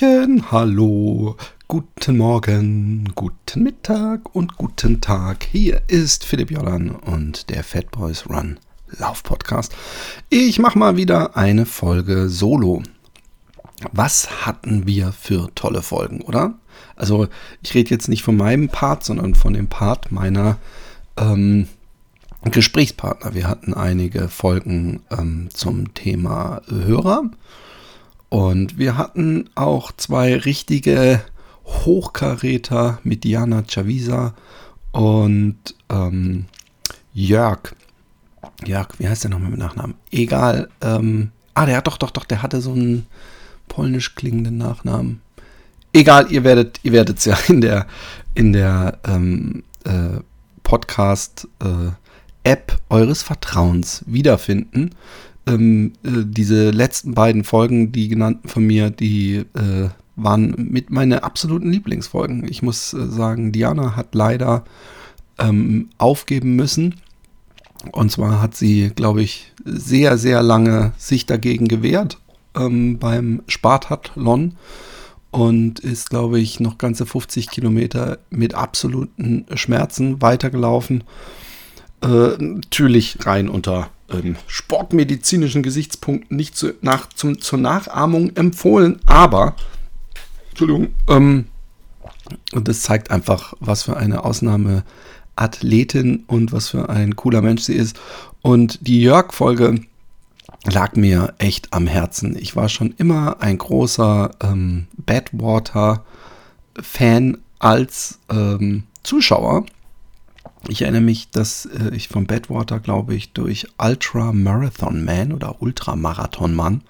Hallöchen, hallo, guten Morgen, guten Mittag und guten Tag. Hier ist Philipp Jordan und der Fat Boys Run Lauf-Podcast. Ich mache mal wieder eine Folge Solo. Was hatten wir für tolle Folgen, oder? Also ich rede jetzt nicht von meinem Part, sondern von dem Part meiner ähm, Gesprächspartner. Wir hatten einige Folgen ähm, zum Thema Hörer und wir hatten auch zwei richtige Hochkaräter mit Diana Chavisa und ähm, Jörg. Jörg, wie heißt der nochmal mit Nachnamen? Egal. Ähm, ah, der hat doch, doch, doch, der hatte so einen polnisch klingenden Nachnamen. Egal, ihr werdet, ihr es ja in der, in der ähm, äh, Podcast äh, App eures Vertrauens wiederfinden ähm, äh, diese letzten beiden Folgen, die genannten von mir, die äh, waren mit meine absoluten Lieblingsfolgen. Ich muss äh, sagen, Diana hat leider ähm, aufgeben müssen. Und zwar hat sie, glaube ich, sehr, sehr lange sich dagegen gewehrt ähm, beim Spartathlon und ist, glaube ich, noch ganze 50 Kilometer mit absoluten Schmerzen weitergelaufen. Äh, natürlich rein unter ähm, sportmedizinischen Gesichtspunkten nicht zu, nach, zum, zur Nachahmung empfohlen, aber, Entschuldigung, ähm, und das zeigt einfach, was für eine Ausnahmeathletin und was für ein cooler Mensch sie ist. Und die Jörg-Folge lag mir echt am Herzen. Ich war schon immer ein großer ähm, Badwater-Fan als ähm, Zuschauer ich erinnere mich, dass äh, ich von Badwater, glaube ich, durch Ultra Marathon Man oder Ultramarathon Man,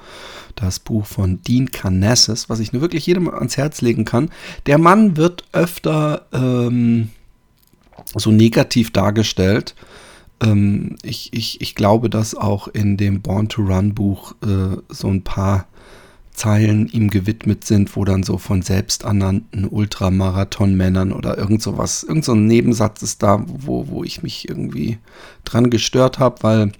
das Buch von Dean Carnassus, was ich nur wirklich jedem ans Herz legen kann. Der Mann wird öfter ähm, so negativ dargestellt. Ähm, ich, ich, ich glaube, dass auch in dem Born to Run Buch äh, so ein paar Zeilen ihm gewidmet sind, wo dann so von selbsternannten Ultramarathon-Männern oder irgend sowas, irgend so ein Nebensatz ist da, wo, wo ich mich irgendwie dran gestört habe, weil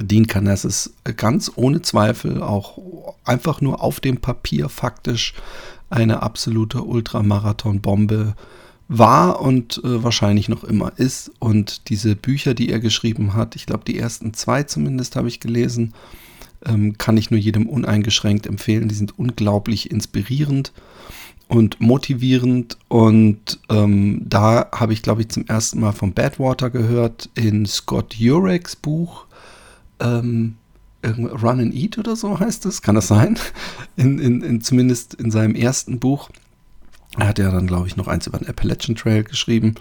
Dean Canassis ganz ohne Zweifel auch einfach nur auf dem Papier faktisch eine absolute Ultramarathon-Bombe war und äh, wahrscheinlich noch immer ist. Und diese Bücher, die er geschrieben hat, ich glaube die ersten zwei zumindest habe ich gelesen, ähm, kann ich nur jedem uneingeschränkt empfehlen. Die sind unglaublich inspirierend und motivierend. Und ähm, da habe ich, glaube ich, zum ersten Mal von Badwater gehört in Scott Jureks Buch. Ähm, Run and Eat oder so heißt es, kann das sein? In, in, in, zumindest in seinem ersten Buch. Er hat ja dann, glaube ich, noch eins über den Appalachian Trail geschrieben,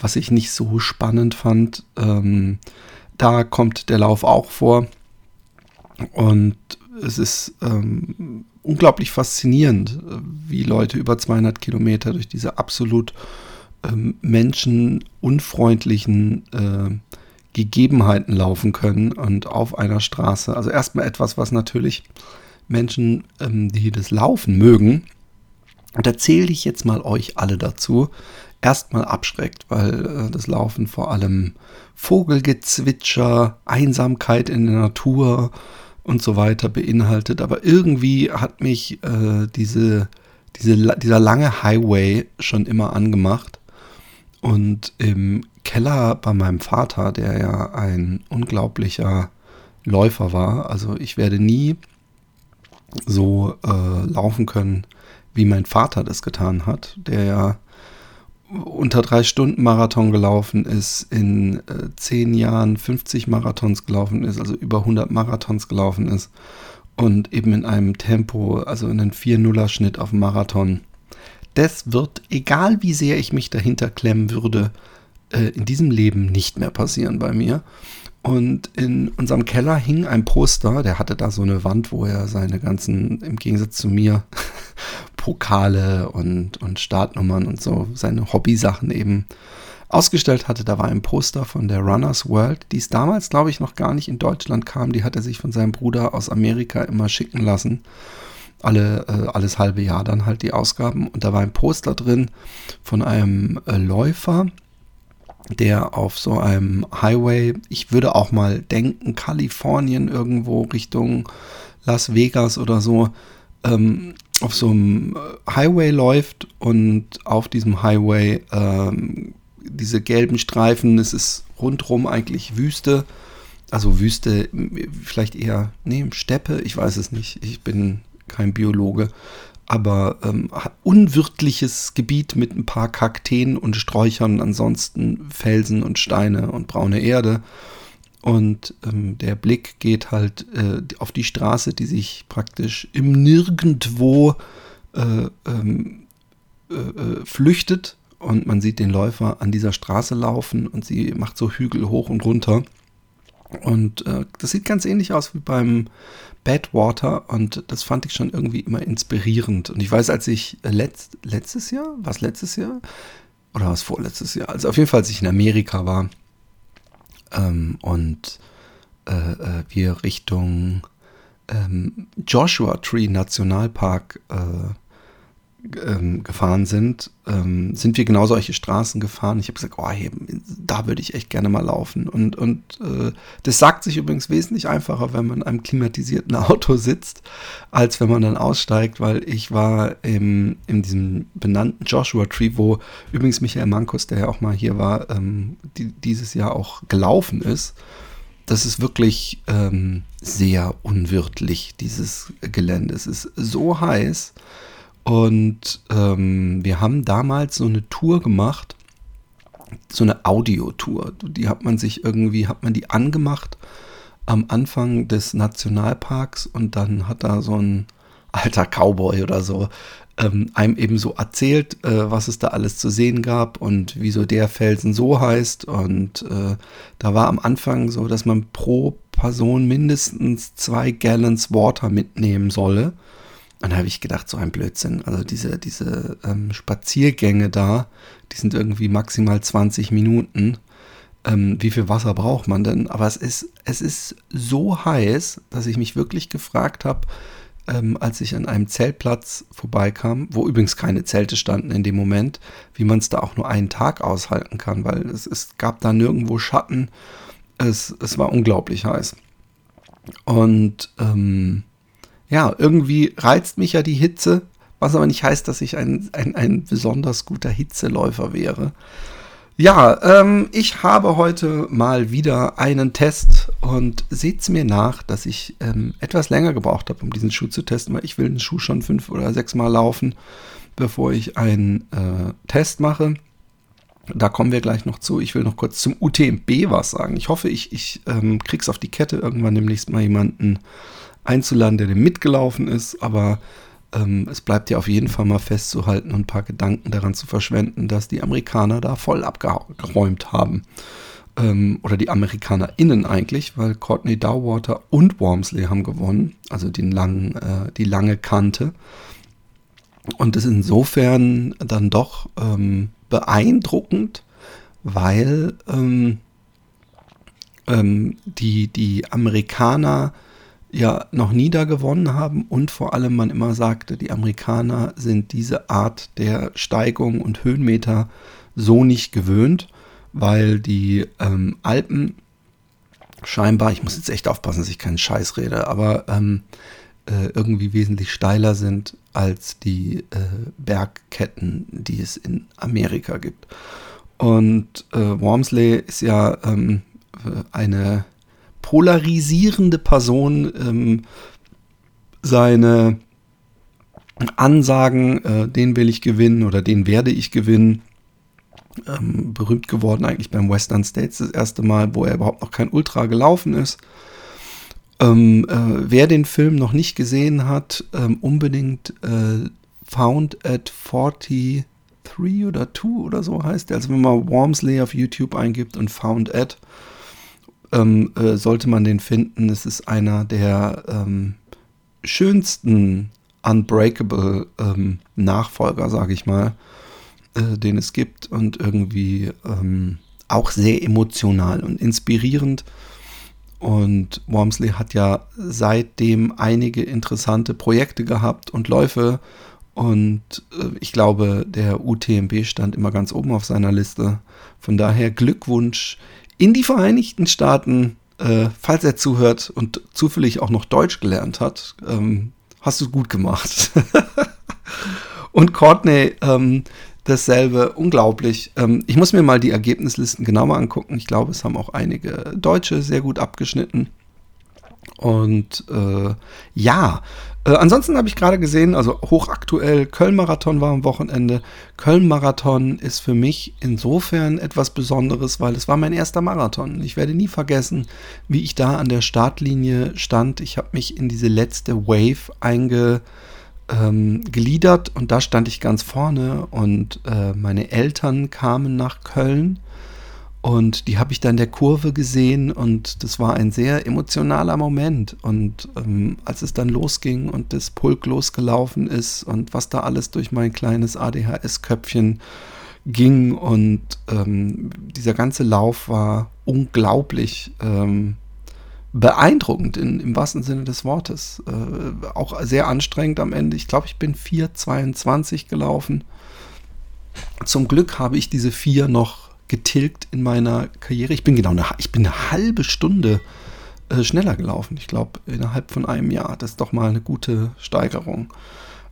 was ich nicht so spannend fand. Ähm, da kommt der Lauf auch vor. Und es ist ähm, unglaublich faszinierend, wie Leute über 200 Kilometer durch diese absolut ähm, menschenunfreundlichen äh, Gegebenheiten laufen können und auf einer Straße. Also erstmal etwas, was natürlich Menschen, ähm, die das Laufen mögen, und da zähle ich jetzt mal euch alle dazu, erstmal abschreckt, weil äh, das Laufen vor allem Vogelgezwitscher, Einsamkeit in der Natur, und so weiter beinhaltet. Aber irgendwie hat mich äh, diese, diese, dieser lange Highway schon immer angemacht. Und im Keller bei meinem Vater, der ja ein unglaublicher Läufer war, also ich werde nie so äh, laufen können, wie mein Vater das getan hat, der ja unter drei Stunden Marathon gelaufen ist, in äh, zehn Jahren 50 Marathons gelaufen ist, also über 100 Marathons gelaufen ist und eben in einem Tempo, also in einem 4-0er Schnitt auf dem Marathon. Das wird, egal wie sehr ich mich dahinter klemmen würde, äh, in diesem Leben nicht mehr passieren bei mir. Und in unserem Keller hing ein Poster, der hatte da so eine Wand, wo er seine ganzen, im Gegensatz zu mir, Pokale und, und Startnummern und so, seine Hobbysachen eben ausgestellt hatte. Da war ein Poster von der Runners World, die es damals, glaube ich, noch gar nicht in Deutschland kam. Die hat er sich von seinem Bruder aus Amerika immer schicken lassen. Alle, äh, alles halbe Jahr dann halt die Ausgaben. Und da war ein Poster drin von einem äh, Läufer, der auf so einem Highway, ich würde auch mal denken, Kalifornien irgendwo Richtung Las Vegas oder so, ähm, auf so einem äh, Highway läuft und auf diesem Highway ähm, diese gelben Streifen, es ist rundrum eigentlich Wüste, also Wüste, vielleicht eher, nee, Steppe, ich weiß es nicht, ich bin kein Biologe, aber ähm, unwirtliches Gebiet mit ein paar Kakteen und Sträuchern, ansonsten Felsen und Steine und braune Erde. Und ähm, der Blick geht halt äh, auf die Straße, die sich praktisch im Nirgendwo äh, ähm, äh, äh flüchtet. Und man sieht den Läufer an dieser Straße laufen und sie macht so Hügel hoch und runter. Und äh, das sieht ganz ähnlich aus wie beim Badwater und das fand ich schon irgendwie immer inspirierend. Und ich weiß, als ich letzt, letztes Jahr, was letztes Jahr? Oder was vorletztes Jahr? Also auf jeden Fall, als ich in Amerika war ähm, und äh, äh wir Richtung ähm, Joshua Tree Nationalpark äh, ähm, gefahren sind, ähm, sind wir genau solche Straßen gefahren. Ich habe gesagt, oh, hey, da würde ich echt gerne mal laufen. Und, und äh, das sagt sich übrigens wesentlich einfacher, wenn man in einem klimatisierten Auto sitzt, als wenn man dann aussteigt, weil ich war im, in diesem benannten Joshua Tree, wo übrigens Michael Mankus, der ja auch mal hier war, ähm, die, dieses Jahr auch gelaufen ist. Das ist wirklich ähm, sehr unwirtlich, dieses Gelände. Es ist so heiß und ähm, wir haben damals so eine Tour gemacht, so eine Audiotour. Die hat man sich irgendwie, hat man die angemacht am Anfang des Nationalparks und dann hat da so ein alter Cowboy oder so ähm, einem eben so erzählt, äh, was es da alles zu sehen gab und wieso der Felsen so heißt. Und äh, da war am Anfang so, dass man pro Person mindestens zwei Gallons Water mitnehmen solle. Und da habe ich gedacht, so ein Blödsinn. Also diese, diese ähm, Spaziergänge da, die sind irgendwie maximal 20 Minuten. Ähm, wie viel Wasser braucht man denn? Aber es ist, es ist so heiß, dass ich mich wirklich gefragt habe, ähm, als ich an einem Zeltplatz vorbeikam, wo übrigens keine Zelte standen in dem Moment, wie man es da auch nur einen Tag aushalten kann, weil es, es gab da nirgendwo Schatten. Es, es war unglaublich heiß. Und ähm, ja, irgendwie reizt mich ja die Hitze, was aber nicht heißt, dass ich ein, ein, ein besonders guter Hitzeläufer wäre. Ja, ähm, ich habe heute mal wieder einen Test und seht mir nach, dass ich ähm, etwas länger gebraucht habe, um diesen Schuh zu testen, weil ich will den Schuh schon fünf oder sechs Mal laufen, bevor ich einen äh, Test mache. Da kommen wir gleich noch zu. Ich will noch kurz zum UTMB was sagen. Ich hoffe, ich, ich ähm, krieg's auf die Kette, irgendwann demnächst mal jemanden einzuladen, der dem mitgelaufen ist, aber ähm, es bleibt ja auf jeden Fall mal festzuhalten und ein paar Gedanken daran zu verschwenden, dass die Amerikaner da voll abgeräumt haben. Ähm, oder die AmerikanerInnen eigentlich, weil Courtney Dowater und Wormsley haben gewonnen, also den langen, äh, die lange Kante. Und das ist insofern dann doch ähm, beeindruckend, weil ähm, ähm, die, die Amerikaner ja noch nie da gewonnen haben und vor allem man immer sagte, die Amerikaner sind diese Art der Steigung und Höhenmeter so nicht gewöhnt, weil die ähm, Alpen scheinbar, ich muss jetzt echt aufpassen, dass ich keinen Scheiß rede, aber ähm, äh, irgendwie wesentlich steiler sind als die äh, Bergketten, die es in Amerika gibt. Und äh, Wormsley ist ja ähm, eine polarisierende Person ähm, seine Ansagen, äh, den will ich gewinnen oder den werde ich gewinnen. Ähm, berühmt geworden eigentlich beim Western States das erste Mal, wo er überhaupt noch kein Ultra gelaufen ist. Ähm, äh, wer den Film noch nicht gesehen hat, ähm, unbedingt äh, Found at 43 oder 2 oder so heißt der. Also wenn man Wormsley auf YouTube eingibt und Found at, ähm, äh, sollte man den finden. Es ist einer der ähm, schönsten Unbreakable ähm, Nachfolger, sage ich mal, äh, den es gibt und irgendwie ähm, auch sehr emotional und inspirierend. Und Wormsley hat ja seitdem einige interessante Projekte gehabt und Läufe. Und äh, ich glaube, der UTMB stand immer ganz oben auf seiner Liste. Von daher Glückwunsch in die Vereinigten Staaten, äh, falls er zuhört und zufällig auch noch Deutsch gelernt hat. Ähm, hast du gut gemacht. und Courtney, ähm, dasselbe, unglaublich. Ähm, ich muss mir mal die Ergebnislisten genauer angucken. Ich glaube, es haben auch einige Deutsche sehr gut abgeschnitten. Und äh, ja, äh, ansonsten habe ich gerade gesehen, also hochaktuell, Köln-Marathon war am Wochenende. Köln-Marathon ist für mich insofern etwas Besonderes, weil es war mein erster Marathon. Ich werde nie vergessen, wie ich da an der Startlinie stand. Ich habe mich in diese letzte Wave eingegliedert ähm, und da stand ich ganz vorne und äh, meine Eltern kamen nach Köln und die habe ich dann der Kurve gesehen und das war ein sehr emotionaler Moment. Und ähm, als es dann losging und das Pulk losgelaufen ist und was da alles durch mein kleines ADHS-Köpfchen ging und ähm, dieser ganze Lauf war unglaublich ähm, beeindruckend in, im wahrsten Sinne des Wortes. Äh, auch sehr anstrengend am Ende. Ich glaube, ich bin 4,22 gelaufen. Zum Glück habe ich diese vier noch getilgt in meiner Karriere. Ich bin genau eine, ich bin eine halbe Stunde äh, schneller gelaufen. Ich glaube, innerhalb von einem Jahr. Das ist doch mal eine gute Steigerung.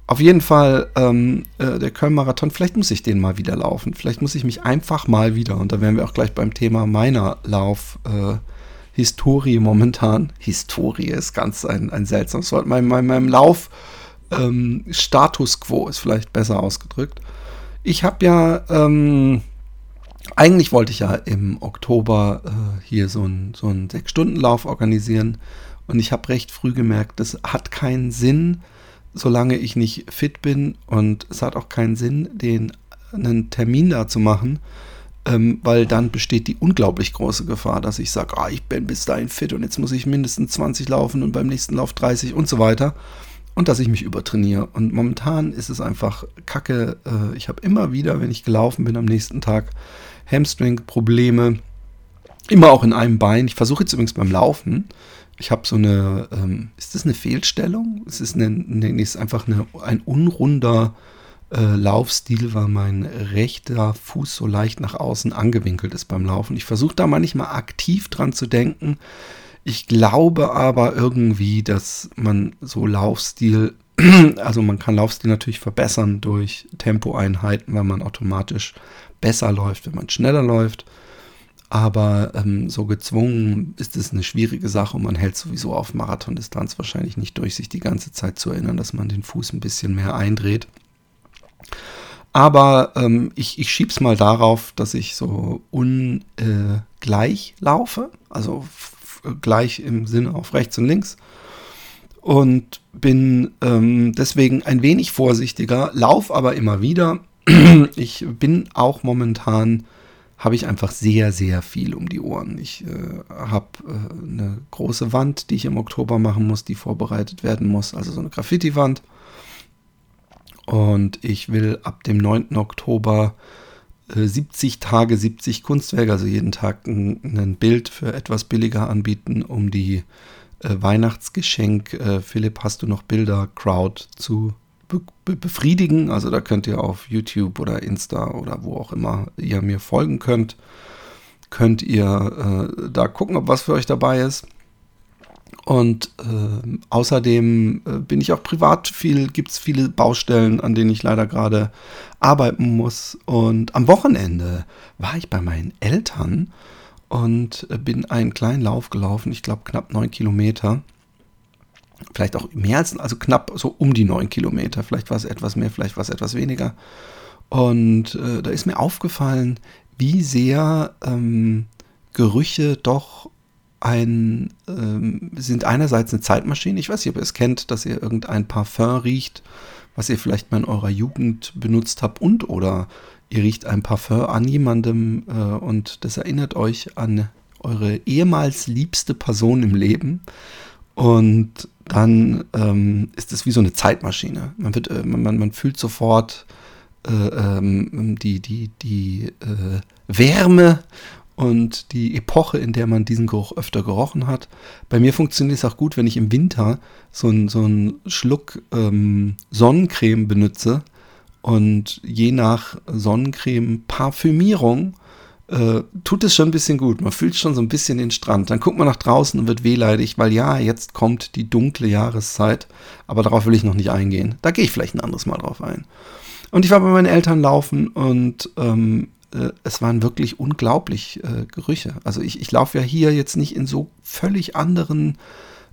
Auf jeden Fall ähm, äh, der Köln-Marathon, vielleicht muss ich den mal wieder laufen. Vielleicht muss ich mich einfach mal wieder, und da wären wir auch gleich beim Thema meiner Lauf. Äh, Historie momentan. Historie ist ganz ein, ein seltsames Wort. Mein, mein, meinem Lauf ähm, Status quo ist vielleicht besser ausgedrückt. Ich habe ja ähm, eigentlich wollte ich ja im Oktober äh, hier so einen so Sechs-Stunden-Lauf organisieren und ich habe recht früh gemerkt, das hat keinen Sinn, solange ich nicht fit bin und es hat auch keinen Sinn, den einen Termin da zu machen, ähm, weil dann besteht die unglaublich große Gefahr, dass ich sage, ah, ich bin bis dahin fit und jetzt muss ich mindestens 20 laufen und beim nächsten Lauf 30 und so weiter und dass ich mich übertrainiere. Und momentan ist es einfach kacke. Äh, ich habe immer wieder, wenn ich gelaufen bin am nächsten Tag, Hamstring-Probleme. Immer auch in einem Bein. Ich versuche jetzt übrigens beim Laufen. Ich habe so eine, ähm, ist das eine Fehlstellung? Es ist, eine, eine, ist einfach eine, ein unrunder äh, Laufstil, weil mein rechter Fuß so leicht nach außen angewinkelt ist beim Laufen. Ich versuche da manchmal aktiv dran zu denken. Ich glaube aber irgendwie, dass man so Laufstil, also man kann Laufstil natürlich verbessern durch Tempoeinheiten, weil man automatisch besser läuft, wenn man schneller läuft. Aber ähm, so gezwungen ist es eine schwierige Sache und man hält sowieso auf Marathondistanz wahrscheinlich nicht durch, sich die ganze Zeit zu erinnern, dass man den Fuß ein bisschen mehr eindreht. Aber ähm, ich, ich schiebe es mal darauf, dass ich so ungleich äh, laufe, also gleich im Sinne auf rechts und links. Und bin ähm, deswegen ein wenig vorsichtiger, lauf aber immer wieder ich bin auch momentan, habe ich einfach sehr, sehr viel um die Ohren. Ich äh, habe äh, eine große Wand, die ich im Oktober machen muss, die vorbereitet werden muss, also so eine Graffiti-Wand. Und ich will ab dem 9. Oktober äh, 70 Tage, 70 Kunstwerke, also jeden Tag ein, ein Bild für etwas billiger anbieten, um die äh, Weihnachtsgeschenk, äh, Philipp, hast du noch Bilder, Crowd zu be befriedigen. Also da könnt ihr auf YouTube oder Insta oder wo auch immer ihr mir folgen könnt, könnt ihr äh, da gucken, ob was für euch dabei ist. Und äh, außerdem äh, bin ich auch privat viel, gibt es viele Baustellen, an denen ich leider gerade arbeiten muss. Und am Wochenende war ich bei meinen Eltern und äh, bin einen kleinen Lauf gelaufen, ich glaube knapp neun Kilometer vielleicht auch mehr als, also knapp so um die neun Kilometer. Vielleicht war es etwas mehr, vielleicht war es etwas weniger. Und äh, da ist mir aufgefallen, wie sehr ähm, Gerüche doch ein, ähm, sind einerseits eine Zeitmaschine. Ich weiß nicht, ob ihr es kennt, dass ihr irgendein Parfum riecht, was ihr vielleicht mal in eurer Jugend benutzt habt und oder ihr riecht ein Parfum an jemandem äh, und das erinnert euch an eure ehemals liebste Person im Leben. Und dann ähm, ist es wie so eine Zeitmaschine. Man, wird, äh, man, man fühlt sofort äh, ähm, die, die, die äh, Wärme und die Epoche, in der man diesen Geruch öfter gerochen hat. Bei mir funktioniert es auch gut, wenn ich im Winter so, ein, so einen Schluck ähm, Sonnencreme benutze und je nach Sonnencreme-Parfümierung äh, tut es schon ein bisschen gut. Man fühlt schon so ein bisschen den Strand. Dann guckt man nach draußen und wird wehleidig, weil ja, jetzt kommt die dunkle Jahreszeit, aber darauf will ich noch nicht eingehen. Da gehe ich vielleicht ein anderes Mal drauf ein. Und ich war bei meinen Eltern laufen und ähm, äh, es waren wirklich unglaublich äh, Gerüche. Also ich, ich laufe ja hier jetzt nicht in so völlig anderen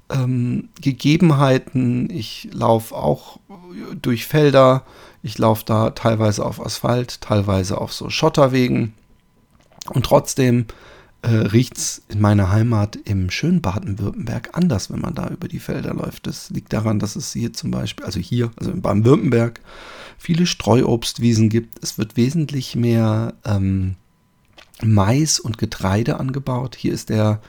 ähm, Gegebenheiten. Ich laufe auch durch Felder. Ich laufe da teilweise auf Asphalt, teilweise auf so Schotterwegen. Und trotzdem äh, riecht es in meiner Heimat im schönen Baden-Württemberg anders, wenn man da über die Felder läuft. Das liegt daran, dass es hier zum Beispiel, also hier, also in Baden-Württemberg, viele Streuobstwiesen gibt. Es wird wesentlich mehr ähm, Mais und Getreide angebaut. Hier ist der,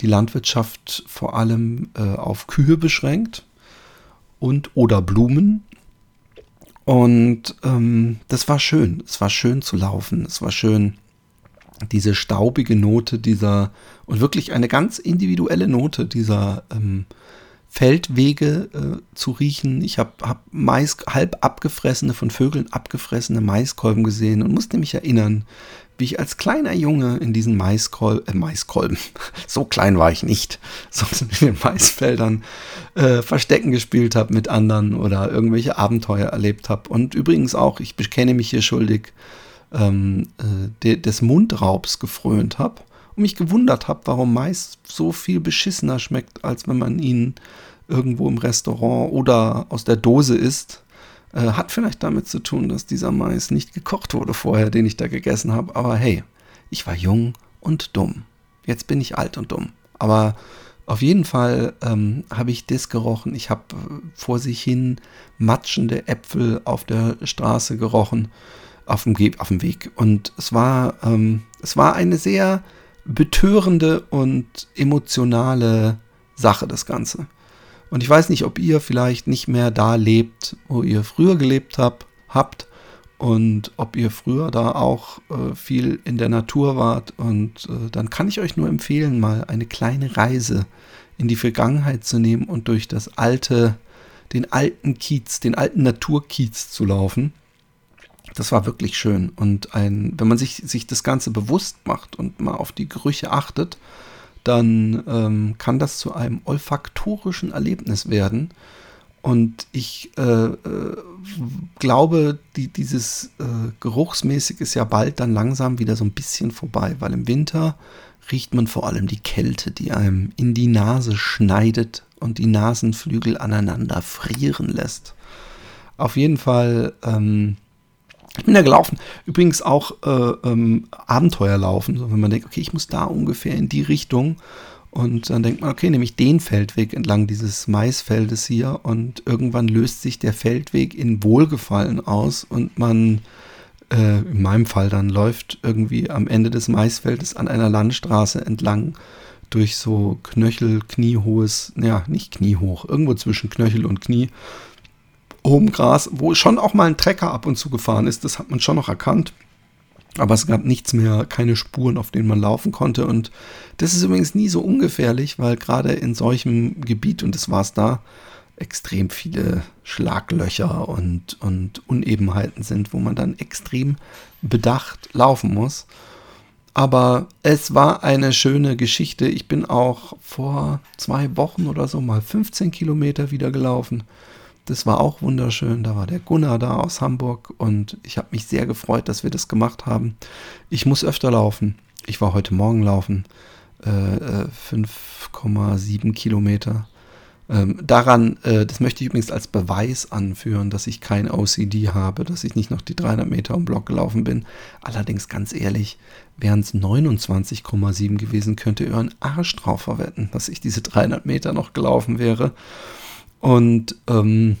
die Landwirtschaft vor allem äh, auf Kühe beschränkt und oder Blumen. Und ähm, das war schön. Es war schön zu laufen. Es war schön, diese staubige Note dieser und wirklich eine ganz individuelle Note dieser ähm, Feldwege äh, zu riechen. Ich habe hab Mais, halb abgefressene, von Vögeln abgefressene Maiskolben gesehen und musste mich erinnern, wie ich als kleiner Junge in diesen Maiskol äh, Maiskolben, so klein war ich nicht, sondern in den Maisfeldern äh, Verstecken gespielt habe mit anderen oder irgendwelche Abenteuer erlebt habe. Und übrigens auch, ich bekenne mich hier schuldig, ähm, äh, de, des Mundraubs gefrönt habe und mich gewundert habe, warum Mais so viel beschissener schmeckt, als wenn man ihn irgendwo im Restaurant oder aus der Dose isst. Äh, hat vielleicht damit zu tun, dass dieser Mais nicht gekocht wurde vorher, den ich da gegessen habe. Aber hey, ich war jung und dumm. Jetzt bin ich alt und dumm. Aber auf jeden Fall ähm, habe ich das gerochen. Ich habe äh, vor sich hin matschende Äpfel auf der Straße gerochen, auf dem, auf dem Weg. Und es war, ähm, es war eine sehr betörende und emotionale Sache, das Ganze. Und ich weiß nicht, ob ihr vielleicht nicht mehr da lebt, wo ihr früher gelebt habt, habt und ob ihr früher da auch äh, viel in der Natur wart. Und äh, dann kann ich euch nur empfehlen, mal eine kleine Reise in die Vergangenheit zu nehmen und durch das alte, den alten Kiez, den alten Naturkiez zu laufen. Das war wirklich schön. Und ein, wenn man sich, sich das Ganze bewusst macht und mal auf die Gerüche achtet, dann ähm, kann das zu einem olfaktorischen Erlebnis werden. Und ich äh, äh, glaube, die, dieses äh, Geruchsmäßig ist ja bald dann langsam wieder so ein bisschen vorbei, weil im Winter riecht man vor allem die Kälte, die einem in die Nase schneidet und die Nasenflügel aneinander frieren lässt. Auf jeden Fall ähm, ich bin da gelaufen. Übrigens auch äh, ähm, Abenteuer laufen, so wenn man denkt, okay, ich muss da ungefähr in die Richtung. Und dann denkt man, okay, nehme ich den Feldweg entlang dieses Maisfeldes hier und irgendwann löst sich der Feldweg in Wohlgefallen aus und man, äh, in meinem Fall dann, läuft irgendwie am Ende des Maisfeldes an einer Landstraße entlang durch so Knöchel, kniehohes, ja, nicht kniehoch, irgendwo zwischen Knöchel und Knie hohem Gras, wo schon auch mal ein Trecker ab und zu gefahren ist. Das hat man schon noch erkannt. Aber es gab nichts mehr, keine Spuren, auf denen man laufen konnte. Und das ist übrigens nie so ungefährlich, weil gerade in solchem Gebiet, und das war es da, extrem viele Schlaglöcher und, und Unebenheiten sind, wo man dann extrem bedacht laufen muss. Aber es war eine schöne Geschichte. Ich bin auch vor zwei Wochen oder so mal 15 Kilometer wieder gelaufen. Das war auch wunderschön. Da war der Gunnar da aus Hamburg und ich habe mich sehr gefreut, dass wir das gemacht haben. Ich muss öfter laufen. Ich war heute Morgen laufen. Äh, 5,7 äh, Kilometer. Ähm, daran, äh, das möchte ich übrigens als Beweis anführen, dass ich kein OCD habe, dass ich nicht noch die 300 Meter im Block gelaufen bin. Allerdings ganz ehrlich, wären es 29,7 gewesen, könnt ihr euren Arsch drauf verwetten, dass ich diese 300 Meter noch gelaufen wäre. Und ähm,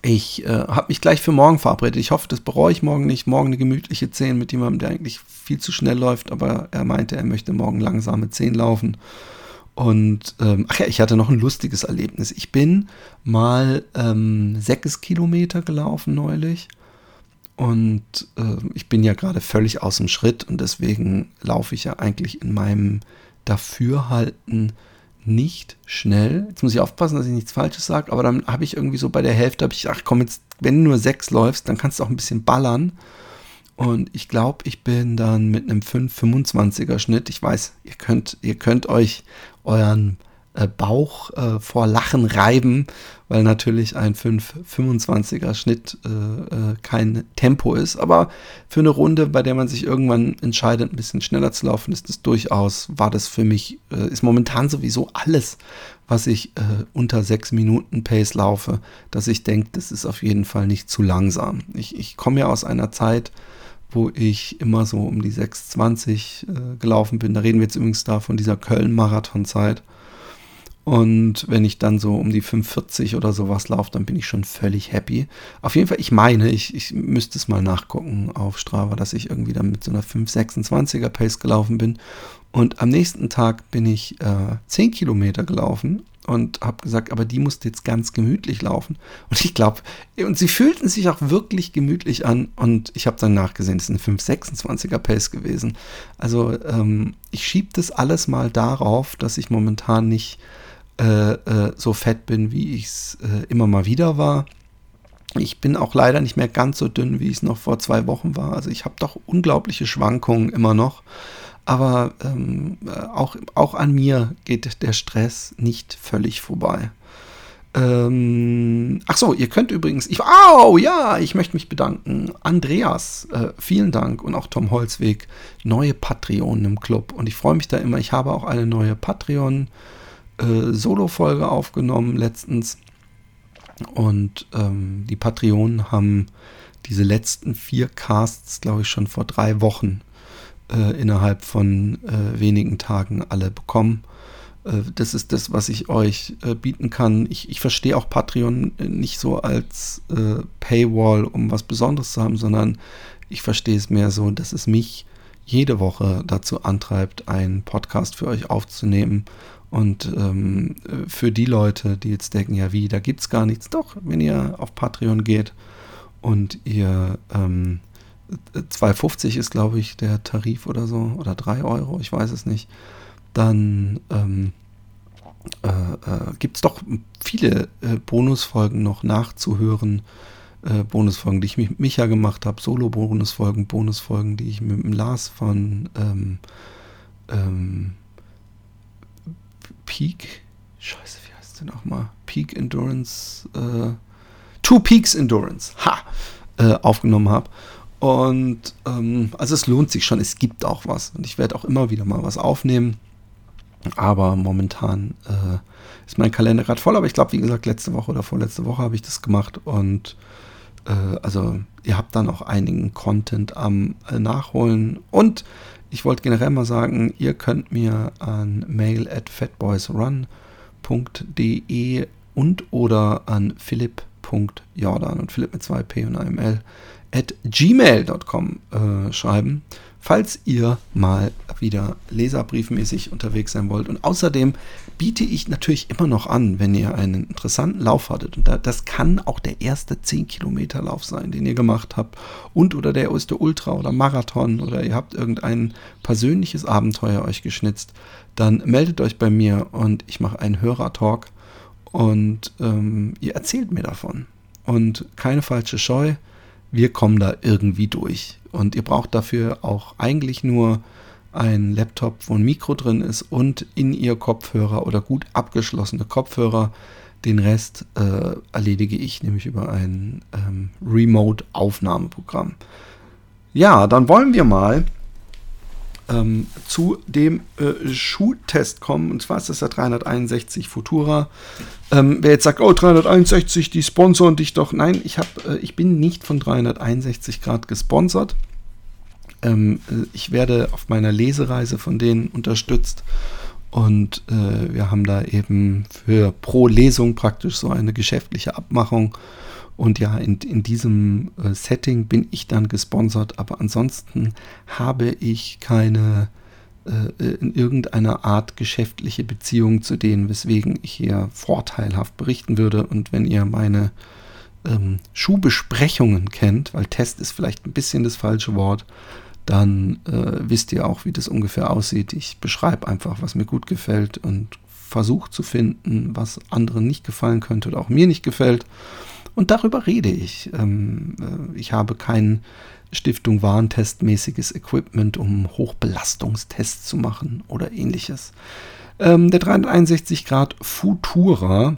Ich äh, habe mich gleich für morgen verabredet. Ich hoffe, das bereue ich morgen nicht. Morgen eine gemütliche 10 mit jemandem, der eigentlich viel zu schnell läuft, aber er meinte, er möchte morgen langsame 10 laufen. Und ähm, ach ja, ich hatte noch ein lustiges Erlebnis. Ich bin mal ähm, sechs Kilometer gelaufen neulich. Und äh, ich bin ja gerade völlig aus dem Schritt und deswegen laufe ich ja eigentlich in meinem Dafürhalten nicht schnell. Jetzt muss ich aufpassen, dass ich nichts Falsches sage, aber dann habe ich irgendwie so bei der Hälfte, habe ich, ach komm, jetzt, wenn du nur sechs läufst, dann kannst du auch ein bisschen ballern. Und ich glaube, ich bin dann mit einem 5,25er Schnitt. Ich weiß, ihr könnt, ihr könnt euch euren äh, Bauch äh, vor Lachen reiben, weil natürlich ein 5,25er Schnitt äh, äh, kein Tempo ist. Aber für eine Runde, bei der man sich irgendwann entscheidet, ein bisschen schneller zu laufen, ist das durchaus, war das für mich, äh, ist momentan sowieso alles, was ich unter 6 Minuten Pace laufe, dass ich denke, das ist auf jeden Fall nicht zu langsam. Ich, ich komme ja aus einer Zeit, wo ich immer so um die 6,20 äh, gelaufen bin. Da reden wir jetzt übrigens da von dieser Köln-Marathon-Zeit. Und wenn ich dann so um die 5,40 oder sowas laufe, dann bin ich schon völlig happy. Auf jeden Fall, ich meine, ich, ich müsste es mal nachgucken auf Strava, dass ich irgendwie dann mit so einer 5,26er Pace gelaufen bin. Und am nächsten Tag bin ich äh, 10 Kilometer gelaufen und habe gesagt, aber die musste jetzt ganz gemütlich laufen. Und ich glaube, und sie fühlten sich auch wirklich gemütlich an. Und ich habe dann nachgesehen, es ist ein 5,26er Pace gewesen. Also ähm, ich schiebe das alles mal darauf, dass ich momentan nicht äh, äh, so fett bin, wie ich es äh, immer mal wieder war. Ich bin auch leider nicht mehr ganz so dünn, wie ich es noch vor zwei Wochen war. Also ich habe doch unglaubliche Schwankungen immer noch. Aber ähm, äh, auch, auch an mir geht der Stress nicht völlig vorbei. Ähm, ach so, ihr könnt übrigens, ich, oh ja, ich möchte mich bedanken. Andreas, äh, vielen Dank und auch Tom Holzweg, neue Patreonen im Club. Und ich freue mich da immer. Ich habe auch eine neue Patreon-Solo-Folge äh, aufgenommen letztens. Und ähm, die Patreonen haben diese letzten vier Casts, glaube ich, schon vor drei Wochen äh, innerhalb von äh, wenigen Tagen alle bekommen. Äh, das ist das, was ich euch äh, bieten kann. Ich, ich verstehe auch Patreon nicht so als äh, Paywall, um was Besonderes zu haben, sondern ich verstehe es mehr so, dass es mich jede Woche dazu antreibt, einen Podcast für euch aufzunehmen. Und ähm, für die Leute, die jetzt denken, ja wie, da gibt es gar nichts, doch, wenn ihr auf Patreon geht und ihr ähm, 2,50 ist, glaube ich, der Tarif oder so, oder 3 Euro, ich weiß es nicht, dann ähm, äh, äh, gibt es doch viele äh, Bonusfolgen noch nachzuhören. Äh, Bonusfolgen, die ich mit Micha gemacht habe, Solo-Bonusfolgen, Bonusfolgen, die ich mit dem Lars von ähm, ähm, Peak, scheiße, wie heißt der nochmal? Peak Endurance, äh, Two Peaks Endurance, ha, äh, aufgenommen habe. Und ähm, also es lohnt sich schon, es gibt auch was. Und ich werde auch immer wieder mal was aufnehmen. Aber momentan äh, ist mein Kalender gerade voll. Aber ich glaube, wie gesagt, letzte Woche oder vorletzte Woche habe ich das gemacht. Und äh, also ihr habt dann auch einigen Content am äh, Nachholen. Und ich wollte generell mal sagen, ihr könnt mir an mail at fatboysrun.de und oder an philipp.jordan und Philipp mit zwei P und einem L at gmail.com äh, schreiben, falls ihr mal wieder leserbriefmäßig unterwegs sein wollt. Und außerdem biete ich natürlich immer noch an, wenn ihr einen interessanten Lauf hattet. Und das kann auch der erste 10-Kilometer-Lauf sein, den ihr gemacht habt. Und oder der erste Ultra oder Marathon oder ihr habt irgendein persönliches Abenteuer euch geschnitzt. Dann meldet euch bei mir und ich mache einen Hörertalk und ähm, ihr erzählt mir davon. Und keine falsche Scheu wir kommen da irgendwie durch. Und ihr braucht dafür auch eigentlich nur einen Laptop, wo ein Mikro drin ist und in ihr Kopfhörer oder gut abgeschlossene Kopfhörer. Den Rest äh, erledige ich nämlich über ein ähm, Remote-Aufnahmeprogramm. Ja, dann wollen wir mal ähm, zu dem äh, Schuhtest kommen. Und zwar ist das der 361 Futura. Ähm, wer jetzt sagt, oh 361, die sponsoren dich doch. Nein, ich, hab, äh, ich bin nicht von 361 Grad gesponsert. Ähm, äh, ich werde auf meiner Lesereise von denen unterstützt. Und äh, wir haben da eben für pro Lesung praktisch so eine geschäftliche Abmachung. Und ja, in, in diesem äh, Setting bin ich dann gesponsert, aber ansonsten habe ich keine äh, in irgendeiner Art geschäftliche Beziehung zu denen, weswegen ich hier vorteilhaft berichten würde. Und wenn ihr meine ähm, Schuhbesprechungen kennt, weil Test ist vielleicht ein bisschen das falsche Wort, dann äh, wisst ihr auch, wie das ungefähr aussieht. Ich beschreibe einfach, was mir gut gefällt und versuche zu finden, was anderen nicht gefallen könnte oder auch mir nicht gefällt. Und darüber rede ich. Ähm, äh, ich habe kein Stiftung Warentestmäßiges Equipment, um Hochbelastungstests zu machen oder ähnliches. Ähm, der 361 Grad Futura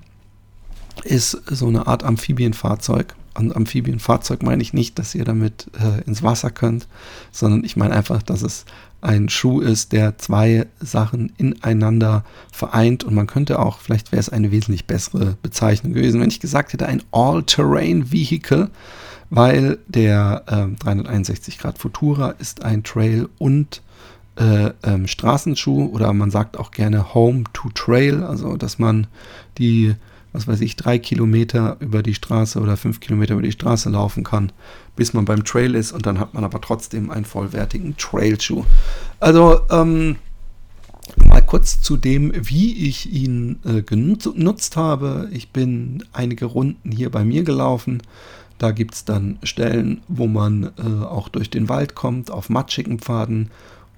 ist so eine Art Amphibienfahrzeug. An Amphibienfahrzeug meine ich nicht, dass ihr damit äh, ins Wasser könnt, sondern ich meine einfach, dass es ein Schuh ist, der zwei Sachen ineinander vereint. Und man könnte auch, vielleicht wäre es eine wesentlich bessere Bezeichnung gewesen, wenn ich gesagt hätte, ein All-Terrain-Vehicle, weil der äh, 361 Grad Futura ist ein Trail und äh, ähm, Straßenschuh oder man sagt auch gerne Home to Trail, also dass man die was weiß ich, drei Kilometer über die Straße oder fünf Kilometer über die Straße laufen kann, bis man beim Trail ist und dann hat man aber trotzdem einen vollwertigen Trailschuh. Also, ähm, mal kurz zu dem, wie ich ihn äh, genutzt habe. Ich bin einige Runden hier bei mir gelaufen. Da gibt es dann Stellen, wo man äh, auch durch den Wald kommt, auf matschigen Pfaden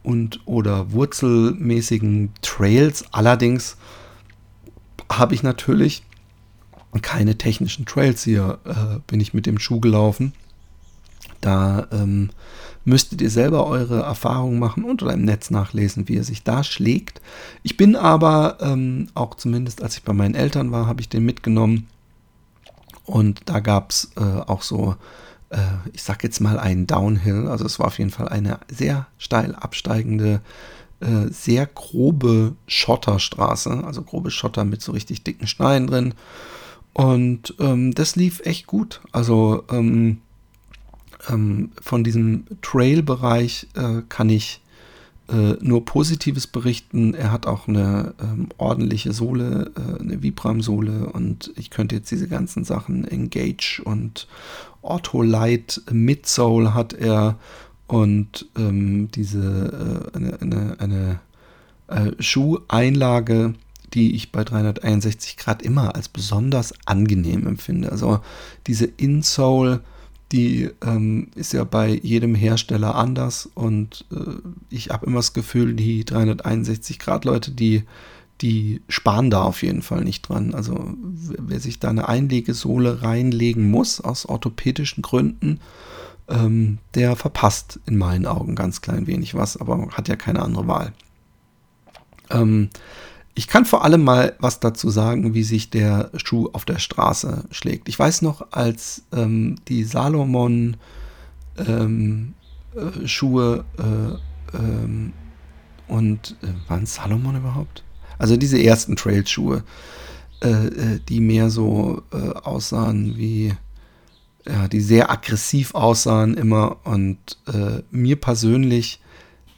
und oder wurzelmäßigen Trails. Allerdings habe ich natürlich keine technischen Trails hier äh, bin ich mit dem Schuh gelaufen. Da ähm, müsstet ihr selber eure Erfahrungen machen und oder im Netz nachlesen, wie er sich da schlägt. Ich bin aber ähm, auch zumindest, als ich bei meinen Eltern war, habe ich den mitgenommen. Und da gab es äh, auch so, äh, ich sag jetzt mal einen Downhill. Also es war auf jeden Fall eine sehr steil absteigende, äh, sehr grobe Schotterstraße. Also grobe Schotter mit so richtig dicken Steinen drin. Und ähm, das lief echt gut. Also ähm, ähm, von diesem Trail-Bereich äh, kann ich äh, nur Positives berichten. Er hat auch eine ähm, ordentliche Sohle, äh, eine Vibram-Sohle und ich könnte jetzt diese ganzen Sachen Engage und Autolite Midsole hat er und ähm, diese äh, eine, eine, eine äh, Schuheinlage die ich bei 361 Grad immer als besonders angenehm empfinde. Also diese Insole, die ähm, ist ja bei jedem Hersteller anders und äh, ich habe immer das Gefühl, die 361 Grad Leute, die, die sparen da auf jeden Fall nicht dran. Also wer sich da eine Einlegesohle reinlegen muss aus orthopädischen Gründen, ähm, der verpasst in meinen Augen ganz klein wenig was, aber hat ja keine andere Wahl. Ähm, ich kann vor allem mal was dazu sagen, wie sich der Schuh auf der Straße schlägt. Ich weiß noch, als ähm, die Salomon ähm, äh, Schuhe äh, ähm, und äh, waren Salomon überhaupt? Also diese ersten Trail-Schuhe, äh, äh, die mehr so äh, aussahen wie, ja, die sehr aggressiv aussahen immer und mir persönlich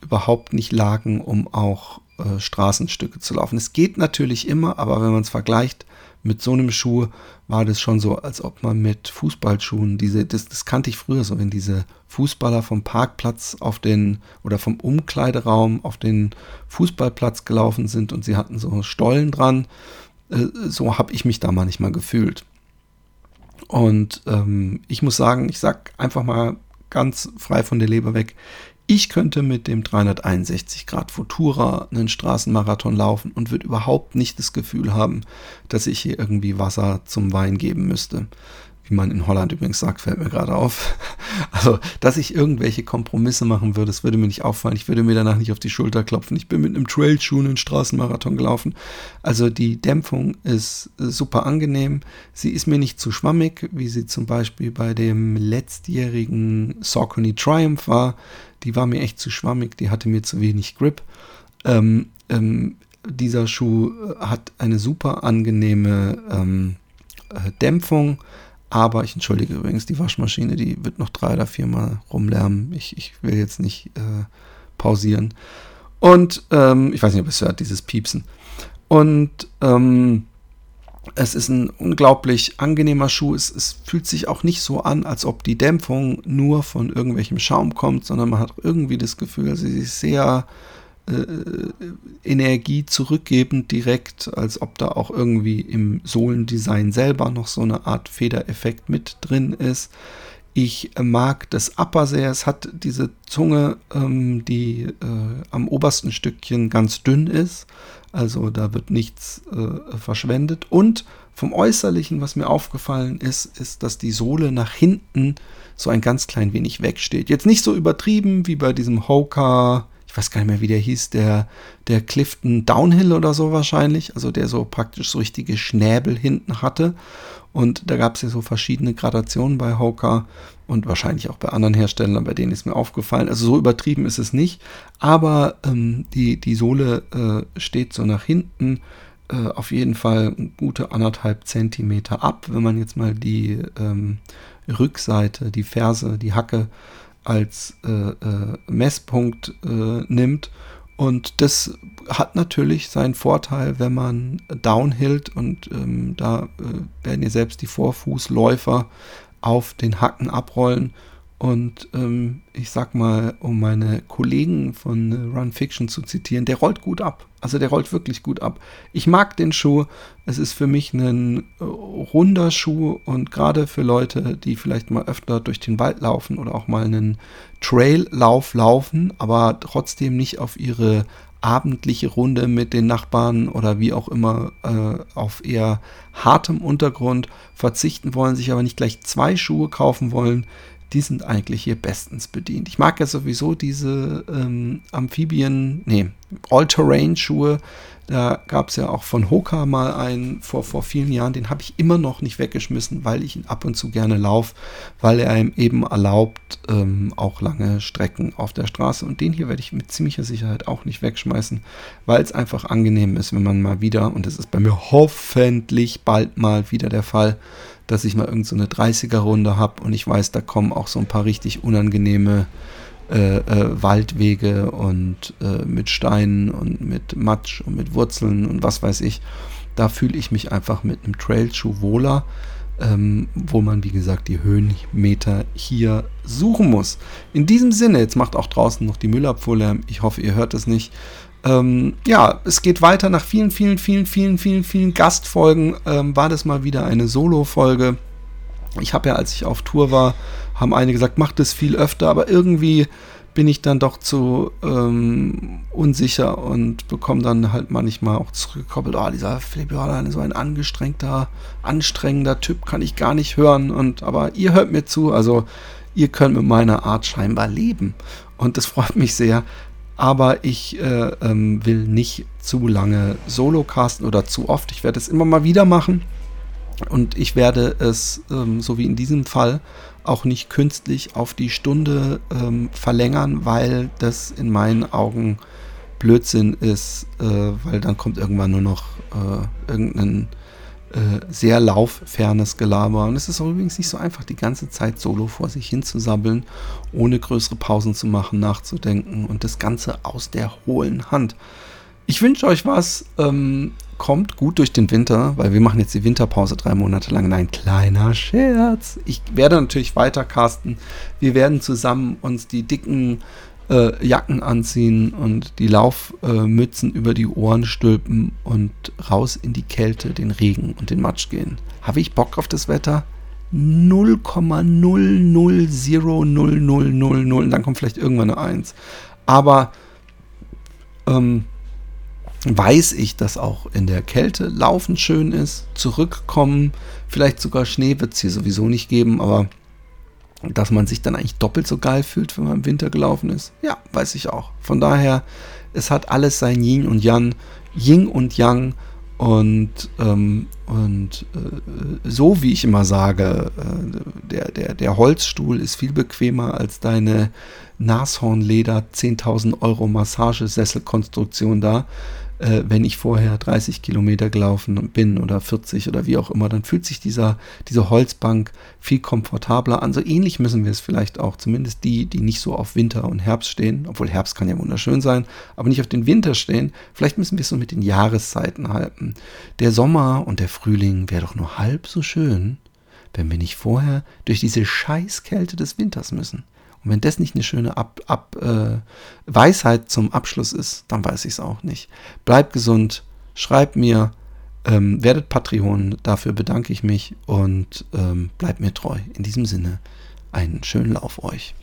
überhaupt nicht lagen, um auch äh, Straßenstücke zu laufen. Es geht natürlich immer, aber wenn man es vergleicht mit so einem Schuh, war das schon so, als ob man mit Fußballschuhen, diese, das, das kannte ich früher so, wenn diese Fußballer vom Parkplatz auf den oder vom Umkleideraum auf den Fußballplatz gelaufen sind und sie hatten so Stollen dran. Äh, so habe ich mich da manchmal gefühlt. Und ähm, ich muss sagen, ich sag einfach mal ganz frei von der Leber weg, ich könnte mit dem 361 Grad Futura einen Straßenmarathon laufen und würde überhaupt nicht das Gefühl haben, dass ich hier irgendwie Wasser zum Wein geben müsste wie man in Holland übrigens sagt, fällt mir gerade auf. Also, dass ich irgendwelche Kompromisse machen würde, das würde mir nicht auffallen. Ich würde mir danach nicht auf die Schulter klopfen. Ich bin mit einem Trailschuh einen Straßenmarathon gelaufen. Also die Dämpfung ist super angenehm. Sie ist mir nicht zu schwammig, wie sie zum Beispiel bei dem letztjährigen Saucony Triumph war. Die war mir echt zu schwammig, die hatte mir zu wenig Grip. Ähm, ähm, dieser Schuh hat eine super angenehme ähm, äh, Dämpfung aber ich entschuldige übrigens, die Waschmaschine, die wird noch drei oder viermal rumlärmen. Ich, ich will jetzt nicht äh, pausieren. Und ähm, ich weiß nicht, ob es hört, dieses Piepsen. Und ähm, Es ist ein unglaublich angenehmer Schuh. Es, es, fühlt sich auch nicht so an, als ob die Dämpfung nur von irgendwelchem Schaum kommt, sondern man hat irgendwie das Gefühl, sie ist sehr äh, Energie zurückgebend direkt, als ob da auch irgendwie im Sohlendesign selber noch so eine Art Federeffekt mit drin ist. Ich mag das Upper sehr. Es hat diese Zunge, ähm, die äh, am obersten Stückchen ganz dünn ist. Also da wird nichts äh, verschwendet. Und vom Äußerlichen, was mir aufgefallen ist, ist, dass die Sohle nach hinten so ein ganz klein wenig wegsteht. Jetzt nicht so übertrieben wie bei diesem Hoka ich weiß gar nicht mehr, wie der hieß, der, der Clifton Downhill oder so wahrscheinlich, also der so praktisch so richtige Schnäbel hinten hatte. Und da gab es ja so verschiedene Gradationen bei Hoka und wahrscheinlich auch bei anderen Herstellern, bei denen ist mir aufgefallen. Also so übertrieben ist es nicht, aber ähm, die, die Sohle äh, steht so nach hinten äh, auf jeden Fall gute anderthalb Zentimeter ab, wenn man jetzt mal die ähm, Rückseite, die Ferse, die Hacke als äh, äh, Messpunkt äh, nimmt. Und das hat natürlich seinen Vorteil, wenn man downhillt und ähm, da äh, werden ja selbst die Vorfußläufer auf den Hacken abrollen und ähm, ich sag mal, um meine Kollegen von Run Fiction zu zitieren, der rollt gut ab. Also der rollt wirklich gut ab. Ich mag den Schuh. Es ist für mich ein äh, runder Schuh und gerade für Leute, die vielleicht mal öfter durch den Wald laufen oder auch mal einen Traillauf laufen, aber trotzdem nicht auf ihre abendliche Runde mit den Nachbarn oder wie auch immer äh, auf eher hartem Untergrund verzichten wollen, sich aber nicht gleich zwei Schuhe kaufen wollen, die sind eigentlich hier bestens bedient. Ich mag ja sowieso diese ähm, Amphibien, nee, All-Terrain-Schuhe. Da gab es ja auch von Hoka mal einen vor, vor vielen Jahren, den habe ich immer noch nicht weggeschmissen, weil ich ihn ab und zu gerne laufe, weil er ihm eben erlaubt, ähm, auch lange Strecken auf der Straße. Und den hier werde ich mit ziemlicher Sicherheit auch nicht wegschmeißen, weil es einfach angenehm ist, wenn man mal wieder, und das ist bei mir hoffentlich bald mal wieder der Fall, dass ich mal irgendeine so 30er-Runde habe und ich weiß, da kommen auch so ein paar richtig unangenehme äh, äh, Waldwege und äh, mit Steinen und mit Matsch und mit Wurzeln und was weiß ich. Da fühle ich mich einfach mit einem Trailschuh wohler, ähm, wo man, wie gesagt, die Höhenmeter hier suchen muss. In diesem Sinne, jetzt macht auch draußen noch die Müllabfuhr Lärm. Ich hoffe, ihr hört es nicht. Ähm, ja, es geht weiter. Nach vielen, vielen, vielen, vielen, vielen, vielen Gastfolgen ähm, war das mal wieder eine Solo-Folge. Ich habe ja, als ich auf Tour war, haben einige gesagt, mach das viel öfter, aber irgendwie bin ich dann doch zu ähm, unsicher und bekomme dann halt manchmal auch zurückgekoppelt, oh, dieser Philipp Jordan ist so ein angestrengter, anstrengender Typ, kann ich gar nicht hören. Und aber ihr hört mir zu, also ihr könnt mit meiner Art scheinbar leben. Und das freut mich sehr aber ich äh, ähm, will nicht zu lange solo casten oder zu oft. Ich werde es immer mal wieder machen und ich werde es, ähm, so wie in diesem Fall, auch nicht künstlich auf die Stunde ähm, verlängern, weil das in meinen Augen Blödsinn ist, äh, weil dann kommt irgendwann nur noch äh, irgendein äh, sehr lauffernes Gelaber. Und es ist auch übrigens nicht so einfach, die ganze Zeit solo vor sich hinzusabbeln, ohne größere Pausen zu machen, nachzudenken und das Ganze aus der hohlen Hand. Ich wünsche euch was. Ähm, kommt gut durch den Winter, weil wir machen jetzt die Winterpause drei Monate lang. Nein, kleiner Scherz. Ich werde natürlich weiter casten. Wir werden zusammen uns die dicken äh, Jacken anziehen und die Laufmützen äh, über die Ohren stülpen und raus in die Kälte, den Regen und den Matsch gehen. Habe ich Bock auf das Wetter? 0,000000 und dann kommt vielleicht irgendwann eine 1. Aber ähm, weiß ich, dass auch in der Kälte Laufen schön ist, zurückkommen, vielleicht sogar Schnee wird es hier sowieso nicht geben, aber dass man sich dann eigentlich doppelt so geil fühlt, wenn man im Winter gelaufen ist. Ja, weiß ich auch. Von daher, es hat alles sein Yin und Yang, Yin und Yang und, ähm, und äh, so wie ich immer sage, äh, der, der, der Holzstuhl ist viel bequemer als deine Nashornleder 10.000 Euro Massagesesselkonstruktion da. Äh, wenn ich vorher 30 Kilometer gelaufen bin oder 40 oder wie auch immer, dann fühlt sich dieser, diese Holzbank viel komfortabler an. So ähnlich müssen wir es vielleicht auch, zumindest die, die nicht so auf Winter und Herbst stehen, obwohl Herbst kann ja wunderschön sein, aber nicht auf den Winter stehen. Vielleicht müssen wir es so mit den Jahreszeiten halten. Der Sommer und der Frühling wäre doch nur halb so schön, wenn wir nicht vorher durch diese Scheißkälte des Winters müssen. Und wenn das nicht eine schöne Ab Ab äh, Weisheit zum Abschluss ist, dann weiß ich es auch nicht. Bleibt gesund, schreibt mir, ähm, werdet Patreon, dafür bedanke ich mich und ähm, bleibt mir treu. In diesem Sinne, einen schönen Lauf euch.